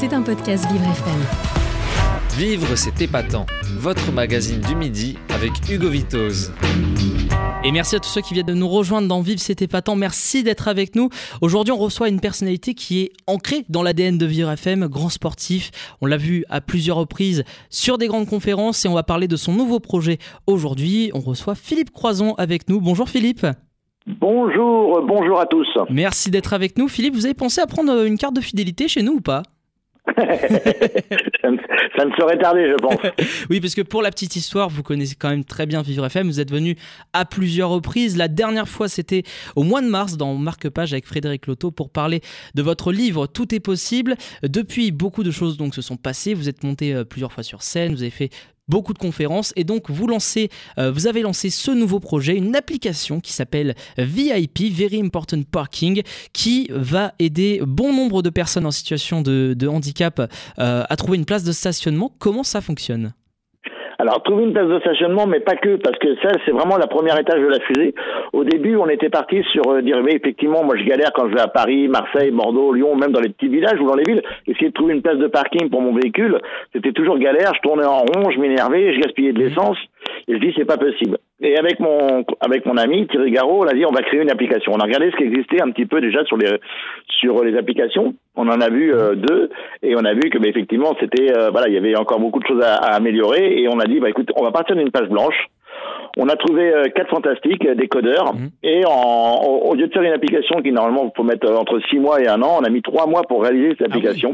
C'est un podcast Vivre FM. Vivre, c'est épatant. Votre magazine du midi avec Hugo Vitoz. Et merci à tous ceux qui viennent de nous rejoindre dans Vivre, c'est épatant. Merci d'être avec nous. Aujourd'hui, on reçoit une personnalité qui est ancrée dans l'ADN de Vivre FM, grand sportif. On l'a vu à plusieurs reprises sur des grandes conférences et on va parler de son nouveau projet. Aujourd'hui, on reçoit Philippe Croison avec nous. Bonjour Philippe. Bonjour, bonjour à tous. Merci d'être avec nous. Philippe, vous avez pensé à prendre une carte de fidélité chez nous ou pas? ça, ne, serait tardé, je pense. oui, parce que pour la petite histoire, vous connaissez quand même très bien Vivre FM. Vous êtes venu à plusieurs reprises. La dernière fois, c'était au mois de mars dans Marque-Page avec Frédéric Loto pour parler de votre livre Tout est possible. Depuis, beaucoup de choses donc se sont passées. Vous êtes monté euh, plusieurs fois sur scène. Vous avez fait beaucoup de conférences et donc vous lancez, euh, vous avez lancé ce nouveau projet, une application qui s'appelle VIP, Very Important Parking, qui va aider bon nombre de personnes en situation de, handicap euh, à trouver une place de stationnement. Comment ça fonctionne? Alors, trouver une place de stationnement, mais pas que, parce que ça, c'est vraiment la première étage de la fusée. Au début, on était parti sur euh, dire, mais effectivement, moi, je galère quand je vais à Paris, Marseille, Bordeaux, Lyon, même dans les petits villages ou dans les villes, essayer de trouver une place de parking pour mon véhicule, c'était toujours galère. Je tournais en rond, je m'énervais, je gaspillais de l'essence. Et je dis, c'est pas possible. Et avec mon avec mon ami Thierry Garot, on a dit on va créer une application. On a regardé ce qui existait un petit peu déjà sur les sur les applications. On en a vu euh, deux et on a vu que bah, effectivement c'était euh, voilà il y avait encore beaucoup de choses à, améliorer et on a dit bah écoute on va partir d'une page blanche. On a trouvé euh, quatre fantastiques, des codeurs, mhm. et en, au, lieu de faire une application qui normalement faut mettre entre six mois et un an, on a mis trois mois pour réaliser cette ah application.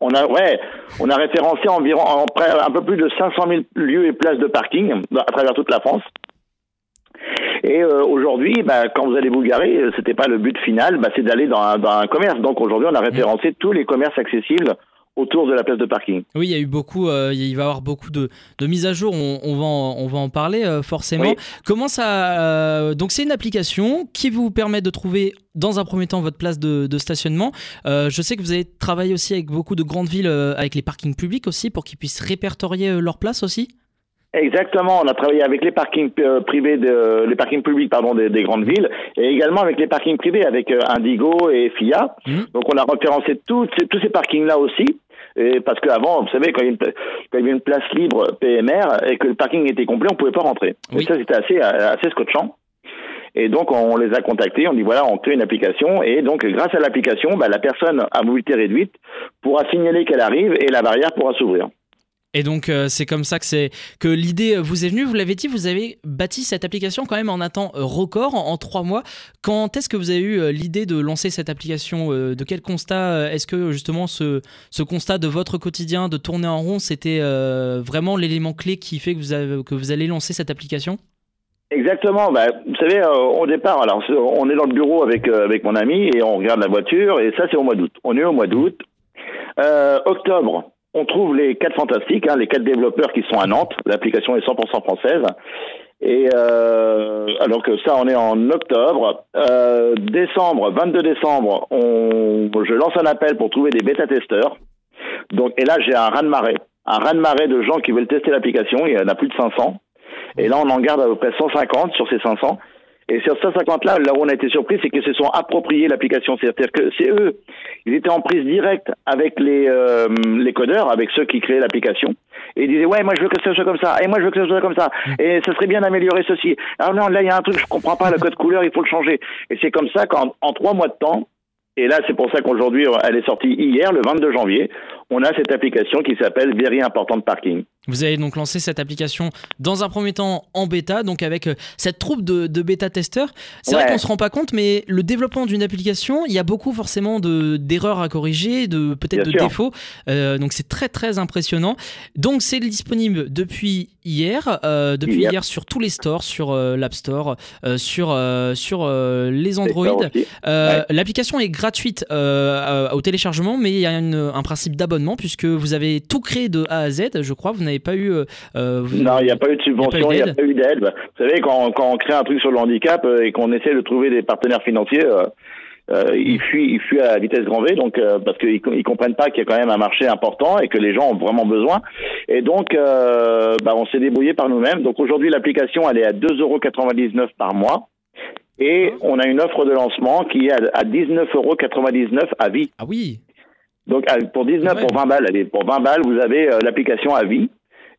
On a, ouais, on a référencé environ un peu plus de 500 000 lieux et places de parking à travers toute la France. Et euh, aujourd'hui, bah, quand vous allez vous garer, euh, c'était pas le but final, bah, c'est d'aller dans un, dans un commerce. Donc aujourd'hui, on a référencé tous les commerces accessibles autour de la place de parking. Oui, il y a eu beaucoup, euh, il va y avoir beaucoup de, de mises à jour. On, on, va, en, on va en parler forcément. Comment ça Donc c'est une application qui vous permet de trouver dans un premier temps votre place de, de stationnement. je sais que vous avez travaillé aussi avec beaucoup de grandes villes, avec les parkings publics aussi, pour qu'ils puissent répertorier leur place aussi. Exactement, on a travaillé avec les parkings euh, privés, de, les parkings publics pardon des, des, grandes villes, et également avec les parkings privés avec euh, Indigo et FIA. Mmh. Donc on a référencé tous ces, tous ces parkings-là aussi. Et parce qu'avant, vous savez, quand il, y avait une place libre PMR et que le parking était complet, on pouvait pas rentrer. Et ça, c'était assez, assez scotchant. Et donc, on les a contactés, on dit voilà, on crée une application. Et donc, grâce à l'application, bah, la personne à mobilité réduite pourra signaler qu'elle arrive et la barrière pourra s'ouvrir. Et donc euh, c'est comme ça que que l'idée euh, vous est venue. Vous l'avez dit, vous avez bâti cette application quand même en un temps euh, record, en, trois mois. Quand est-ce que vous avez eu l'idée de lancer cette application De quel constat Est-ce que justement ce, ce, constat de votre quotidien, de tourner en rond, c'était vraiment l'élément clé qui fait que vous, que vous allez lancer cette application? Exactement. Bah, vous savez, au départ, alors on est dans le bureau avec avec mon ami et on regarde la voiture et ça c'est au mois d'août. On est au mois d'août. octobre, on trouve les quatre fantastiques, hein, les quatre développeurs qui sont à Nantes. L'application est 100% française. Et euh, alors que ça, on est en octobre. Euh, décembre, 22 décembre, je lance un appel pour trouver des bêta-testeurs. Donc, et là, j'ai un raz-de-marée. Un raz-de-marée de gens qui veulent tester l'application. Il y en a plus de 500. Et là, on en garde à peu près 150 sur ces 500. Et sur 150-là, là où on a été surpris, c'est qu'ils se sont appropriés l'application. C'est-à-dire que c'est eux, ils étaient en prise directe avec les, euh, les codeurs, avec ceux qui créaient l'application. Et ils disaient, ouais, moi je veux que ça soit comme ça, et moi je veux que ça soit comme ça, et ça serait bien d'améliorer ceci. Alors non, là il y a un truc, je comprends pas, le code couleur, il faut le changer. Et c'est comme ça qu'en en trois mois de temps, et là, c'est pour ça qu'aujourd'hui, elle est sortie hier, le 22 janvier. On a cette application qui s'appelle Very Important Parking. Vous avez donc lancé cette application dans un premier temps en bêta, donc avec euh, cette troupe de, bêta-testeurs. C'est vrai qu'on se rend pas compte, mais le développement d'une application, il y a beaucoup forcément d'erreurs à corriger, de peut-être de défauts. Euh, donc c'est très très impressionnant. Donc c'est disponible depuis hier, euh, depuis hier. sur tous les stores, sur l'App Store, sur sur les Android. L'application est gratuite au téléchargement, mais il y a un principe d'abonnement puisque vous avez tout créé de A à Z. Je crois, vous n'avez pas eu. Euh, euh, non, il n'y a pas eu de subvention, il n'y a pas eu d'aide. Vous savez, quand, quand, on crée un truc sur le handicap euh, et qu'on essaie de trouver des partenaires financiers, euh, ils fuient, ils fuient à vitesse grand V, donc parce qu'ils ils comprennent pas qu'il y a quand même un marché important et que les gens ont vraiment besoin. Et donc, bah, on s'est débrouillé par nous-mêmes. Donc aujourd'hui, l'application elle est à 2,99€ par mois. Et on a une offre de lancement qui est à 19,99€ à vie. Ah oui Donc pour 19, Ouais. pour 20 balles, allez, pour 20 balles, vous avez euh, l'application à vie.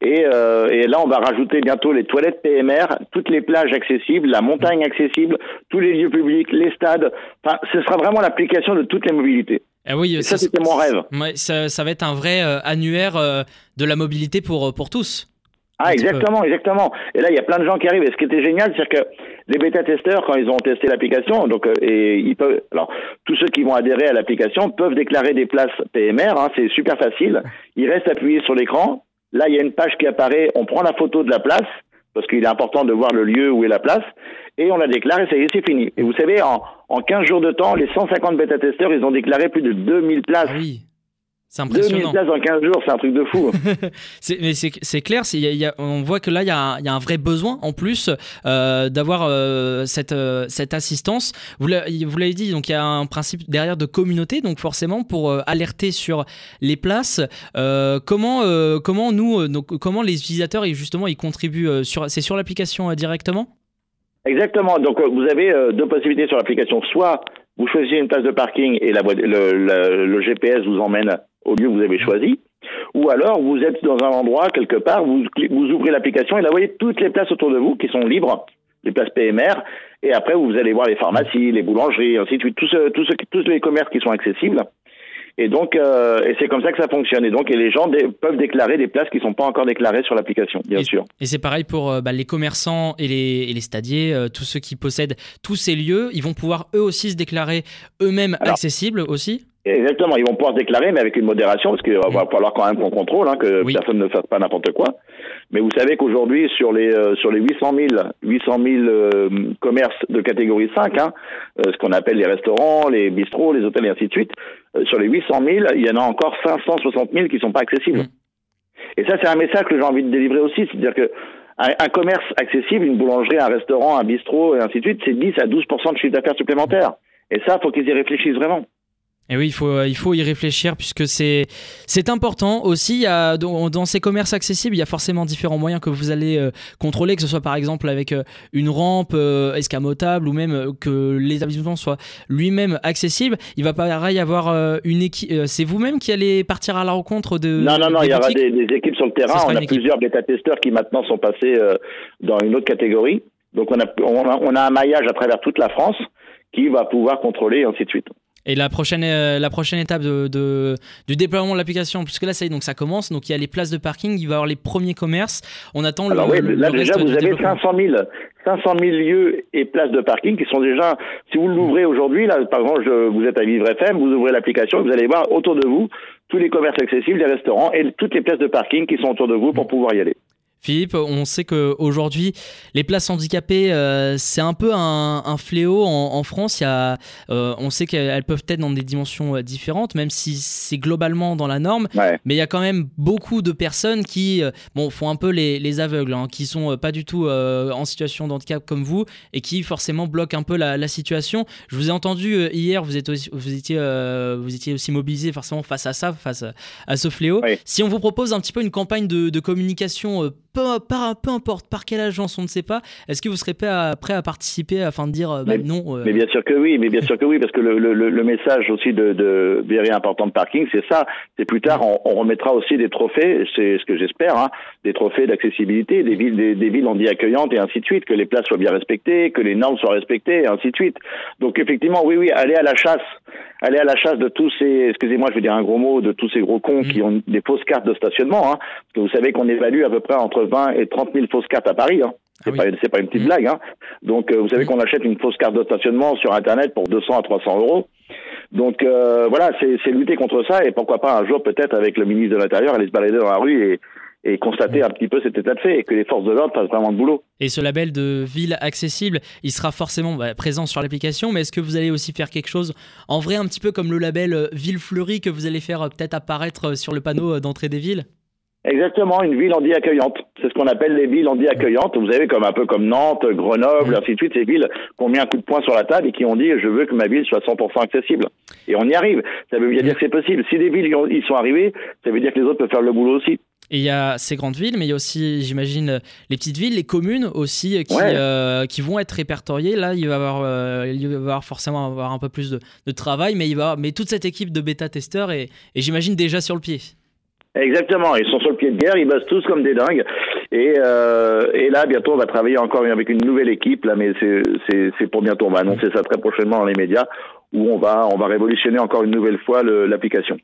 Et, euh, et là, on va rajouter bientôt les toilettes PMR, toutes les plages accessibles, la montagne accessible, tous les lieux publics, les stades. Enfin, ce sera vraiment l'application de toutes les mobilités. Ah oui, Et ça, c'était mon rêve. Ouais, ça, ça va être un vrai euh, annuaire euh, de la mobilité pour, pour tous. Ah, exactement, exactement. Et là, il y a plein de gens qui arrivent. Et ce qui était génial, c'est que les bêta-testeurs, quand ils ont testé l'application, donc, euh, et ils peuvent, alors, tous ceux qui vont adhérer à l'application peuvent déclarer des places PMR, hein, c'est super facile. Ils restent appuyés sur l'écran. Là, il y a une page qui apparaît. On prend la photo de la place, parce qu'il est important de voir le lieu où est la place, et on la déclare et ça y est, c'est fini. Et vous savez, en, en 15 jours de temps, les 150 bêta-testeurs, ils ont déclaré plus de 2000 places. Ah oui, c'est 2000 impressionnant. places en 15 jours, c'est un truc de fou. C'est- mais c'est clair, c'est- il y a- il y a- on voit que là, il y, a un- il y a un vrai besoin en plus euh, d'avoir euh, cette, euh, cette assistance. Vous l'a- vous l'avez dit, donc il y a un principe derrière de communauté, donc forcément pour alerter sur les places. comment, comment nous, donc, comment les utilisateurs, justement, ils contribuent sur, C'est sur l'application directement? Exactement. Donc, vous avez deux possibilités sur l'application. Soit vous choisissez une place de parking et la, voie- le, le- le GPS vous emmène au lieu que vous avez choisi. Ou alors, vous êtes dans un endroit, quelque part, vous, ouvrez l'application et là, vous voyez toutes les places autour de vous qui sont libres, les places PMR. Et après, vous allez voir les pharmacies, les boulangeries, ainsi de suite, tous, ce- tous, ce- tous les commerces qui sont accessibles. Et donc, euh, et c'est comme ça que ça fonctionne. Et donc, et les gens peuvent déclarer des places qui sont pas encore déclarées sur l'application, bien Et- sûr. Et c'est pareil pour euh, bah, les commerçants et les, et les stadiers, euh, tous ceux qui possèdent tous ces lieux, ils vont pouvoir eux aussi se déclarer eux-mêmes accessibles aussi? Exactement, ils vont pouvoir se déclarer, mais avec une modération, parce qu'il va Oui. falloir quand même qu'on contrôle, hein, que Oui. personne ne fasse pas n'importe quoi. Mais vous savez qu'aujourd'hui, sur les euh, sur les 800 000, 800 000 euh, commerces de catégorie 5, hein, euh, ce qu'on appelle les restaurants, les bistrots, les hôtels et ainsi de suite, euh, sur les 800 000, il y en a encore 560 000 qui sont pas accessibles. Mm. Et ça, c'est un message que j'ai envie de délivrer aussi, c'est-à-dire que un, un commerce accessible, une boulangerie, un restaurant, un bistrot et ainsi de suite, c'est 10 à 12 de chiffre d'affaires supplémentaire. Et ça, faut qu'ils y réfléchissent vraiment. Et oui, il faut, euh, il faut y réfléchir puisque c'est c'est important aussi. Dans, dans ces commerces accessibles, il y a forcément différents moyens que vous allez euh, contrôler, que ce soit par exemple avec euh, une rampe euh, escamotable ou même que l'établissement soit lui-même accessible. Il va pareil avoir une équipe. c'est vous-même qui allez partir à la rencontre de. Non, non, non, il y aura des, des équipes sur le terrain. On a équipe. plusieurs bêta-testeurs qui maintenant sont passés dans une autre catégorie. Donc on a, on, a, on a un maillage à travers toute la France qui va pouvoir contrôler et ainsi de suite. Et la prochaine, euh, la prochaine étape de, de- du déploiement de l'application, puisque là, ça y est, donc ça commence. Donc il y a les places de parking, il va y avoir les premiers commerces. On attend Alors le, oui, là le déjà reste vous du avez développement. 500 000, 500 000 lieux et places de parking qui sont déjà, si vous l'ouvrez aujourd'hui, là par exemple je- vous êtes à Vivre FM, vous ouvrez l'application, vous allez voir autour de vous tous les commerces accessibles, les restaurants et toutes les places de parking qui sont autour de vous pour pouvoir y aller. Philippe, on sait qu'aujourd'hui, les places handicapées, euh, c'est un peu un, un fléau en, en France. Il y a, euh, on sait qu'elles peuvent être dans des dimensions euh, différentes, même si c'est globalement dans la norme. Ouais. Mais il y a quand même beaucoup de personnes qui euh, bon, font un peu les, les aveugles, hein, qui sont pas du tout en situation de handicap comme vous et qui forcément bloquent un peu la, la situation. Je vous ai entendu hier, vous, êtes aussi, vous, étiez, vous étiez aussi mobilisé forcément face à ça, face à, à ce fléau. Si on vous propose un petit peu une campagne de, de communication, peu, par- peu importe par quelle agence, on ne sait pas, est-ce que vous serez prêt à, prêt à participer afin de dire euh, bah, Mais- non euh, Mais bien sûr que oui, mais bien sûr que oui, parce que le, le, le- message aussi de, de very important parking, c'est ça. C'est plus tard, on, on remettra aussi des trophées, c'est ce que j'espère, hein, des trophées d'accessibilité, des villes, des, des villes handi accueillantes et ainsi de suite, que les places soient bien respectées, que les normes soient respectées et ainsi de suite. Donc effectivement, oui, oui, aller à la chasse, aller à la chasse de tous ces, excusez-moi, je vais dire un gros mot, de tous ces gros cons Mm. qui ont des fausses cartes de stationnement. Hein, parce que vous savez qu'on évalue à peu près entre 20 et 30 000 fausses cartes à Paris. Hein. C'est Ah pas, c'est pas une petite Mm. blague. Hein. Donc, euh, vous savez Mm. qu'on achète une fausse carte de stationnement sur Internet pour 200 à 300 euros. Donc, euh, voilà, c'est c'est lutter contre ça et pourquoi pas un jour, peut-être, avec le ministre de l'Intérieur, aller se balader dans la rue et, et constater un petit peu cet état de fait et que les forces de l'ordre fassent vraiment le boulot. Et ce label de ville accessible, il sera forcément bah, présent sur l'application, mais est-ce que vous allez aussi faire quelque chose en vrai, un petit peu comme le label euh, ville fleurie que vous allez faire euh, peut-être apparaître euh, sur le panneau d'entrée des villes? Exactement, une ville handi accueillante. C'est ce qu'on appelle les villes handi accueillantes. Vous avez comme un peu comme Nantes, Grenoble, ainsi de suite, ces villes qui ont mis un coup de poing sur la table et qui ont dit je veux que ma ville soit 100% accessible. Et on y arrive. Ça veut bien dire que c'est possible. Si des villes y sont arrivées, ça veut dire que les autres peuvent faire le boulot aussi. Et il y a ces grandes villes, mais il y a aussi, j'imagine, les petites villes, les communes aussi qui, qui vont être répertoriées. Là, il va y avoir, il va y avoir forcément avoir un peu plus de, de, travail, mais, il va, mais toute cette équipe de bêta-testeurs est, est j'imagine, déjà sur le pied. Exactement, ils sont sur le pied de guerre, ils bossent tous comme des dingues. Et, euh, et là, bientôt, on va travailler encore avec une nouvelle équipe, là, mais c'est pour bientôt. On va annoncer ça très prochainement dans les médias, où on va, on va révolutionner encore une nouvelle fois l'application.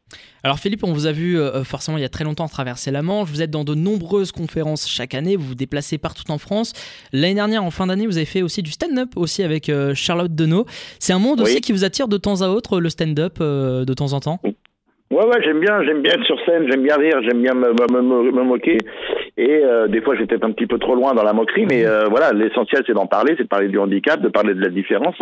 Alors Philippe, on vous a vu euh, forcément il y a très longtemps traverser la Manche, vous êtes dans de nombreuses conférences chaque année, vous vous déplacez partout en France. L'année dernière, en fin d'année, vous avez fait aussi du stand-up aussi avec euh, Charlotte Deneau. C'est un monde aussi qui vous attire de temps à autre, le stand-up, de temps en temps? Ouais, ouais, j'aime bien, j'aime bien être sur scène, j'aime bien rire, j'aime bien me, me, me, moquer. Et euh, des fois, j'étais un petit peu trop loin dans la moquerie, mais euh, voilà, l'essentiel, c'est d'en parler, c'est de parler du handicap, de parler de la différence.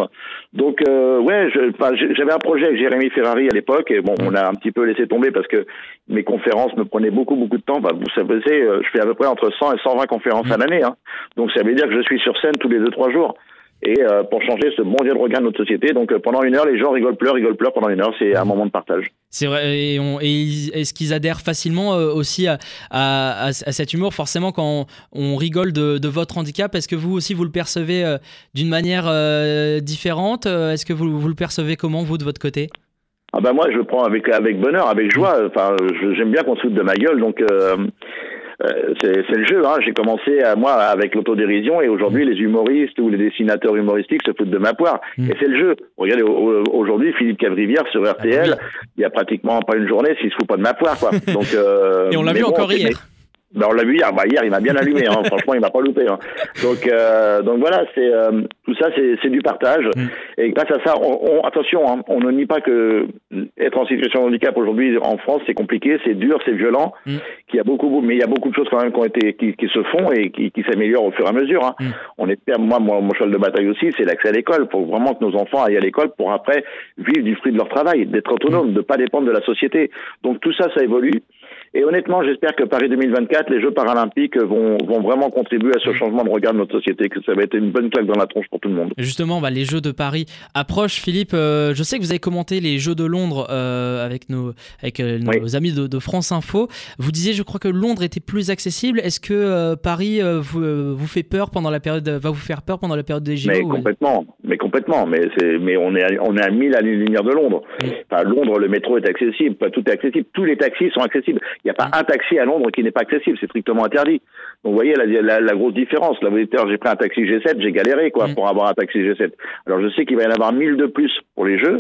Donc, euh, ouais, j'avais un projet avec Jérémy Ferrari à l'époque, et bon, on a un petit peu laissé tomber parce que mes conférences me prenaient beaucoup, beaucoup de temps. Bah, vous savez, je fais à peu près entre 100 et 120 conférences à l'année, hein. donc ça veut dire que je suis sur scène tous les deux, trois jours et euh, pour changer ce bon dieu de regard de notre société. Donc euh, pendant une heure, les gens rigolent, pleurent, rigolent, pleurent pendant une heure. C'est un moment de partage. C'est vrai. Et, est-ce qu'ils adhèrent facilement euh, aussi à, à, à, cet humour? Forcément, quand on, rigole de, de, votre handicap, est-ce que vous aussi vous le percevez d'une manière différente? Est-ce que vous, vous le percevez comment vous de votre côté? Ah ben moi je le prends avec avec bonheur, avec joie. Enfin j'aime bien qu'on se foute de ma gueule, donc euh, c'est le jeu. Hein. J'ai commencé à, moi avec l'autodérision et aujourd'hui les humoristes ou les dessinateurs humoristiques se foutent de ma poire. Mm. Et c'est le jeu. Regardez aujourd'hui Philippe Cavrivière sur RTL, ah il y a pratiquement pas une journée s'il se fout pas de ma poire quoi. Donc euh, et on l'a vu encore hier. Ben, on l'a vu hier. Bah, hier, il m'a bien allumé. Hein. Franchement, il m'a pas loupé. Hein. Donc, euh, donc voilà, c'est euh, tout ça, c'est du partage. Mm. Et grâce à ça, on, attention, hein, on ne nie pas que être en situation de handicap aujourd'hui en France, c'est compliqué, c'est dur, c'est violent. Mm. Qu'il y a beaucoup, mais il y a beaucoup de choses quand même qui ont été, qui, qui se font et qui, qui s'améliorent au fur et à mesure. Mm. On espère, moi, moi, mon cheval de bataille aussi, c'est l'accès à l'école. Pour vraiment que nos enfants aillent à l'école pour après vivre du fruit de leur travail, d'être autonomes, de pas dépendre de la société. Donc tout ça, ça évolue. Et honnêtement, j'espère que Paris 2024, les Jeux paralympiques vont, vont vraiment contribuer à ce changement de regard de notre société, que ça va être une bonne claque dans la tronche pour tout le monde. Justement, bah, les Jeux de Paris approchent. Philippe, euh, je sais que vous avez commenté les Jeux de Londres euh, avec, nos, avec euh, nos amis de, de, France Info. Vous disiez, je crois que Londres était plus accessible. Est-ce que Paris vous, vous fait peur pendant la période, va vous faire peur pendant la période des Jeux Mais complètement, mais complètement. Mais, mais on, est à, on est à 1000 à lumière de Londres. Enfin, Londres, le métro est accessible, tout est accessible, tous les taxis sont accessibles. Il n'y a pas un taxi à Londres qui n'est pas accessible, c'est strictement interdit. Donc vous voyez la, la, grosse différence. Là, vous dites, j'ai pris un taxi G7, j'ai galéré quoi mm. pour avoir un taxi G7. Alors je sais qu'il va y en avoir 1000 de plus pour les jeux,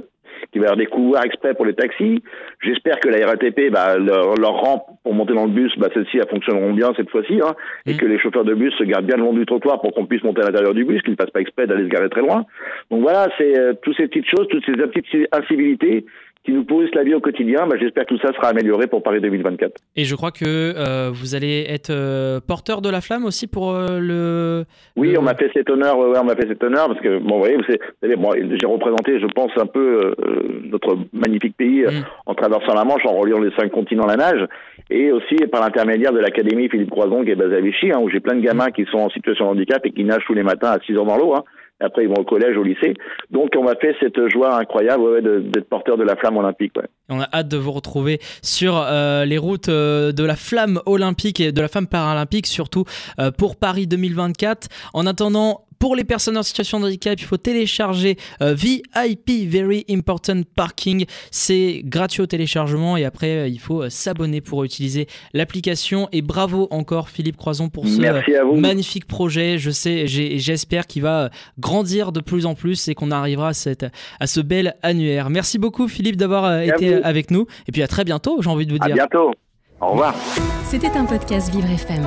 qu'il va y avoir des couloirs exprès pour les taxis. J'espère que la RATP, bah, leur, leur rampe pour monter dans le bus, bah, celles-ci, elles fonctionneront bien cette fois-ci, hein, et mm. que les chauffeurs de bus se gardent bien le long du trottoir pour qu'on puisse monter à l'intérieur du bus, qu'ils ne fassent pas exprès d'aller se garer très loin. Donc voilà, c'est euh, toutes ces petites choses, toutes ces petites incivilités qui nous pourrissent la vie au quotidien. Bah, J'espère que tout ça sera amélioré pour Paris 2024. Et je crois que euh, vous allez être euh, porteur de la flamme aussi pour euh, le. Oui, on m'a fait cet honneur. Ouais, on m'a fait cet honneur parce que bon, vous voyez, bon, j'ai représenté, je pense, un peu notre magnifique pays mm. en traversant la Manche, en reliant les cinq continents la nage, et aussi par l'intermédiaire de l'académie Philippe Croison qui est basée à Vichy, hein, où j'ai plein de gamins qui sont en situation de handicap et qui nagent tous les matins à 6 heures dans l'eau. Hein. Après, ils vont au collège, au lycée. Donc, on m'a fait cette joie incroyable d'être porteur de la flamme olympique. On a hâte de vous retrouver sur euh, les routes euh, de la flamme olympique et de la flamme paralympique, surtout euh, pour Paris 2024. En attendant, pour les personnes en situation de handicap, il faut télécharger euh, VIP Very Important Parking. C'est gratuit au téléchargement et après, euh, il faut euh, s'abonner pour utiliser l'application. Et bravo encore Philippe Croison pour ce magnifique projet. Je sais, j'espère qu'il va grandir de plus en plus et qu'on arrivera à, cette, à ce bel annuaire. Merci beaucoup Philippe d'avoir été avec nous. Et puis à très bientôt, j'ai envie de vous dire. À bientôt. Au revoir. C'était un podcast Vivre FM.